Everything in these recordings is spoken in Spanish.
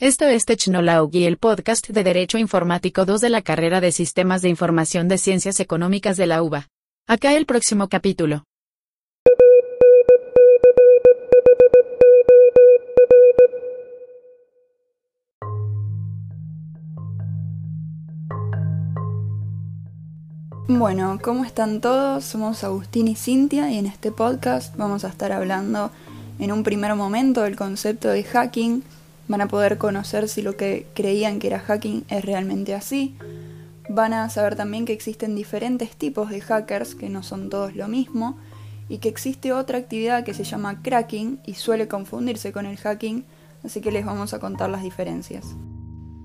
Esto es Technology, el podcast de Derecho Informático 2 de la carrera de Sistemas de Información de Ciencias Económicas de la UBA. Acá el próximo capítulo. Bueno, ¿cómo están todos? Somos Agustín y Cintia y en este podcast vamos a estar hablando en un primer momento del concepto de hacking. Van a poder conocer si lo que creían que era hacking es realmente así. Van a saber también que existen diferentes tipos de hackers, que no son todos lo mismo, y que existe otra actividad que se llama cracking y suele confundirse con el hacking, así que les vamos a contar las diferencias.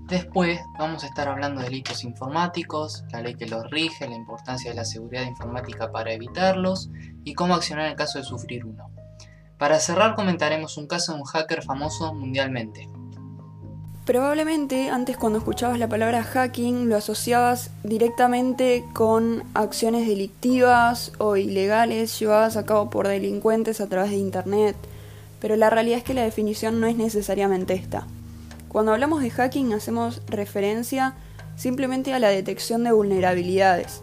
Después vamos a estar hablando de delitos informáticos, la ley que los rige, la importancia de la seguridad informática para evitarlos y cómo accionar en caso de sufrir uno. Para cerrar comentaremos un caso de un hacker famoso mundialmente. Probablemente antes cuando escuchabas la palabra hacking lo asociabas directamente con acciones delictivas o ilegales llevadas a cabo por delincuentes a través de Internet, pero la realidad es que la definición no es necesariamente esta. Cuando hablamos de hacking hacemos referencia simplemente a la detección de vulnerabilidades.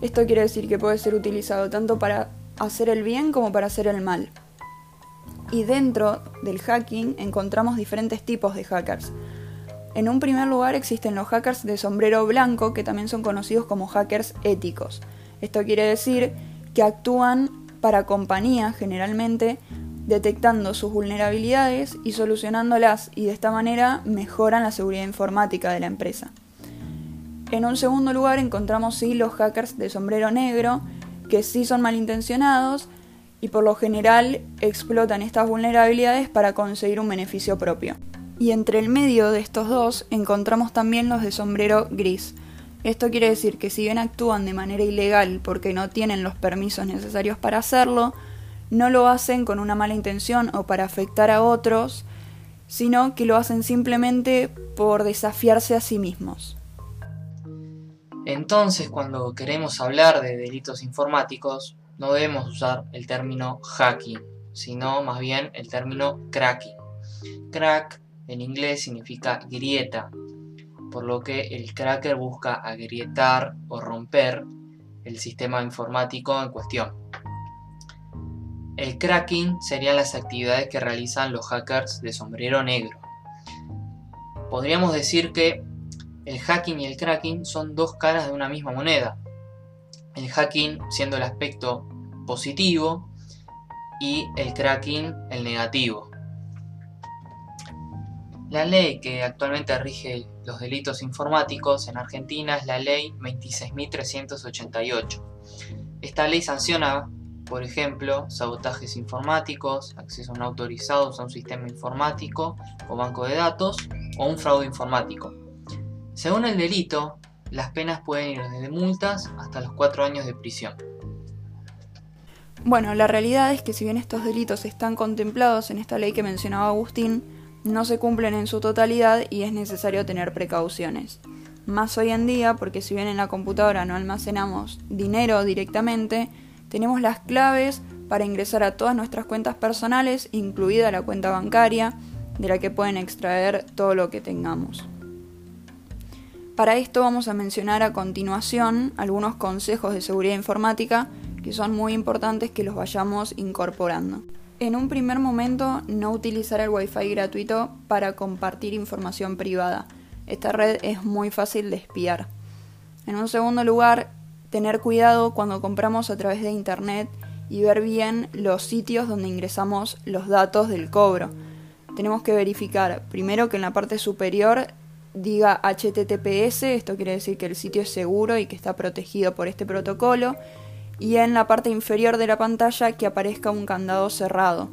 Esto quiere decir que puede ser utilizado tanto para hacer el bien como para hacer el mal. Y dentro del hacking encontramos diferentes tipos de hackers. En un primer lugar existen los hackers de sombrero blanco, que también son conocidos como hackers éticos. Esto quiere decir que actúan para compañía generalmente detectando sus vulnerabilidades y solucionándolas y de esta manera mejoran la seguridad informática de la empresa. En un segundo lugar encontramos sí los hackers de sombrero negro, que sí son malintencionados y por lo general explotan estas vulnerabilidades para conseguir un beneficio propio. Y entre el medio de estos dos encontramos también los de sombrero gris. Esto quiere decir que si bien actúan de manera ilegal porque no tienen los permisos necesarios para hacerlo, no lo hacen con una mala intención o para afectar a otros, sino que lo hacen simplemente por desafiarse a sí mismos. Entonces, cuando queremos hablar de delitos informáticos, no debemos usar el término hacking, sino más bien el término cracking. Crack en inglés significa grieta, por lo que el cracker busca agrietar o romper el sistema informático en cuestión. El cracking serían las actividades que realizan los hackers de sombrero negro. Podríamos decir que el hacking y el cracking son dos caras de una misma moneda. El hacking siendo el aspecto positivo y el cracking el negativo. La ley que actualmente rige los delitos informáticos en Argentina es la ley 26.388. Esta ley sanciona por ejemplo, sabotajes informáticos, acceso no autorizados a un sistema informático o banco de datos o un fraude informático. Según el delito, las penas pueden ir desde multas hasta los 4 años de prisión. Bueno, la realidad es que si bien estos delitos están contemplados en esta ley que mencionaba Agustín, no se cumplen en su totalidad y es necesario tener precauciones. Más hoy en día, porque si bien en la computadora no almacenamos dinero directamente, tenemos las claves para ingresar a todas nuestras cuentas personales, incluida la cuenta bancaria, de la que pueden extraer todo lo que tengamos. Para esto vamos a mencionar a continuación algunos consejos de seguridad informática que son muy importantes que los vayamos incorporando. En un primer momento, no utilizar el Wi-Fi gratuito para compartir información privada. Esta red es muy fácil de espiar. En un segundo lugar, tener cuidado cuando compramos a través de Internet y ver bien los sitios donde ingresamos los datos del cobro. Tenemos que verificar primero que en la parte superior diga HTTPS, esto quiere decir que el sitio es seguro y que está protegido por este protocolo, y en la parte inferior de la pantalla que aparezca un candado cerrado.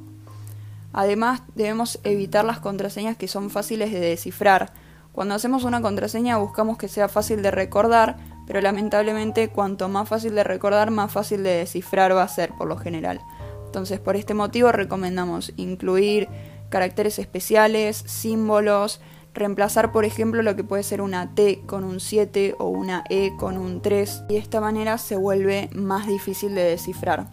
Además, debemos evitar las contraseñas que son fáciles de descifrar. Cuando hacemos una contraseña buscamos que sea fácil de recordar, pero lamentablemente cuanto más fácil de recordar, más fácil de descifrar va a ser por lo general. Entonces por este motivo recomendamos incluir caracteres especiales, símbolos, reemplazar por ejemplo lo que puede ser una T con un 7 o una E con un 3 y de esta manera se vuelve más difícil de descifrar.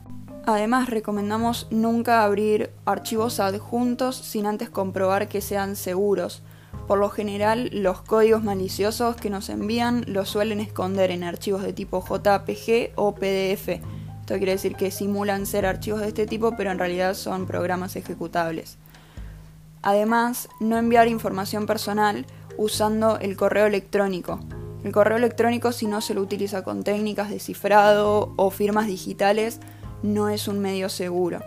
Además recomendamos nunca abrir archivos adjuntos sin antes comprobar que sean seguros Por lo general, los códigos maliciosos que nos envían los suelen esconder en archivos de tipo JPG o PDF. Esto quiere decir que simulan ser archivos de este tipo, pero en realidad son programas ejecutables. Además, no enviar información personal usando el correo electrónico. El correo electrónico, si no se lo utiliza con técnicas de cifrado o firmas digitales, no es un medio seguro.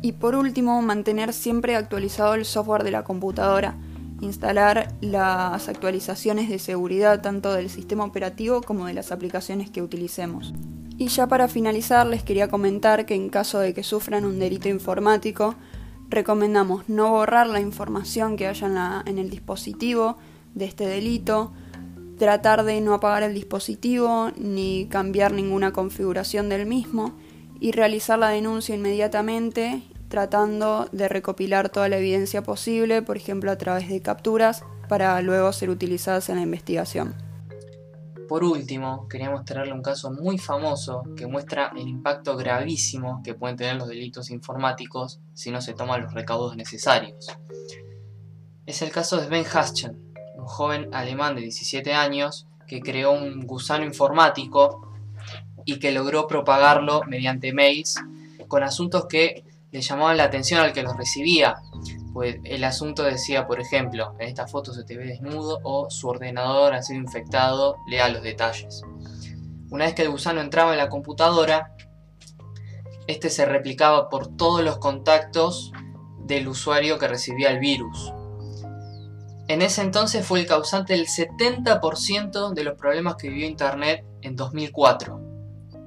Y por último, mantener siempre actualizado el software de la computadora instalar las actualizaciones de seguridad tanto del sistema operativo como de las aplicaciones que utilicemos. Y ya para finalizar les quería comentar que en caso de que sufran un delito informático, recomendamos no borrar la información que haya en, el dispositivo de este delito, tratar de no apagar el dispositivo ni cambiar ninguna configuración del mismo y realizar la denuncia inmediatamente tratando de recopilar toda la evidencia posible, por ejemplo a través de capturas, para luego ser utilizadas en la investigación. Por último, queríamos traerle un caso muy famoso que muestra el impacto gravísimo que pueden tener los delitos informáticos si no se toman los recaudos necesarios. Es el caso de Sven Haschen, un joven alemán de 17 años que creó un gusano informático y que logró propagarlo mediante mails con asuntos que le llamaban la atención al que los recibía, pues el asunto decía, por ejemplo, en esta foto se te ve desnudo o su ordenador ha sido infectado, lea los detalles. Una vez que el gusano entraba en la computadora, este se replicaba por todos los contactos del usuario que recibía el virus. En ese entonces fue el causante del 70% de los problemas que vivió Internet en 2004.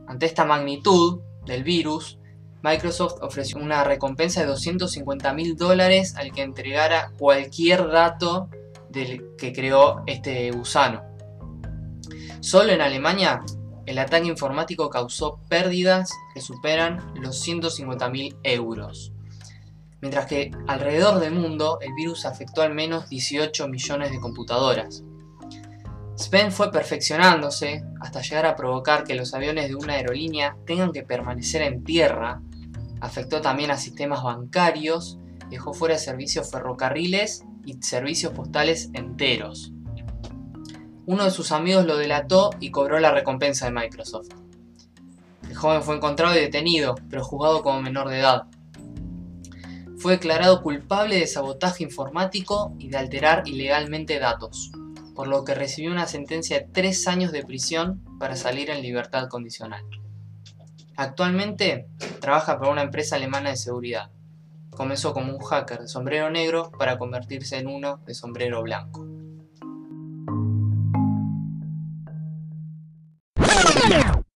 Ante esta magnitud del virus, Microsoft ofreció una recompensa de 250 mil dólares al que entregara cualquier dato del que creó este gusano. Solo en Alemania, el ataque informático causó pérdidas que superan los 150 mil euros. Mientras que alrededor del mundo el virus afectó al menos 18 millones de computadoras. Sven fue perfeccionándose hasta llegar a provocar que los aviones de una aerolínea tengan que permanecer en tierra Afectó también a sistemas bancarios, dejó fuera servicios ferrocarriles y servicios postales enteros. Uno de sus amigos lo delató y cobró la recompensa de Microsoft. El joven fue encontrado y detenido, pero juzgado como menor de edad. Fue declarado culpable de sabotaje informático y de alterar ilegalmente datos, por lo que recibió una sentencia de tres años de prisión para salir en libertad condicional. Actualmente trabaja para una empresa alemana de seguridad. Comenzó como un hacker de sombrero negro para convertirse en uno de sombrero blanco.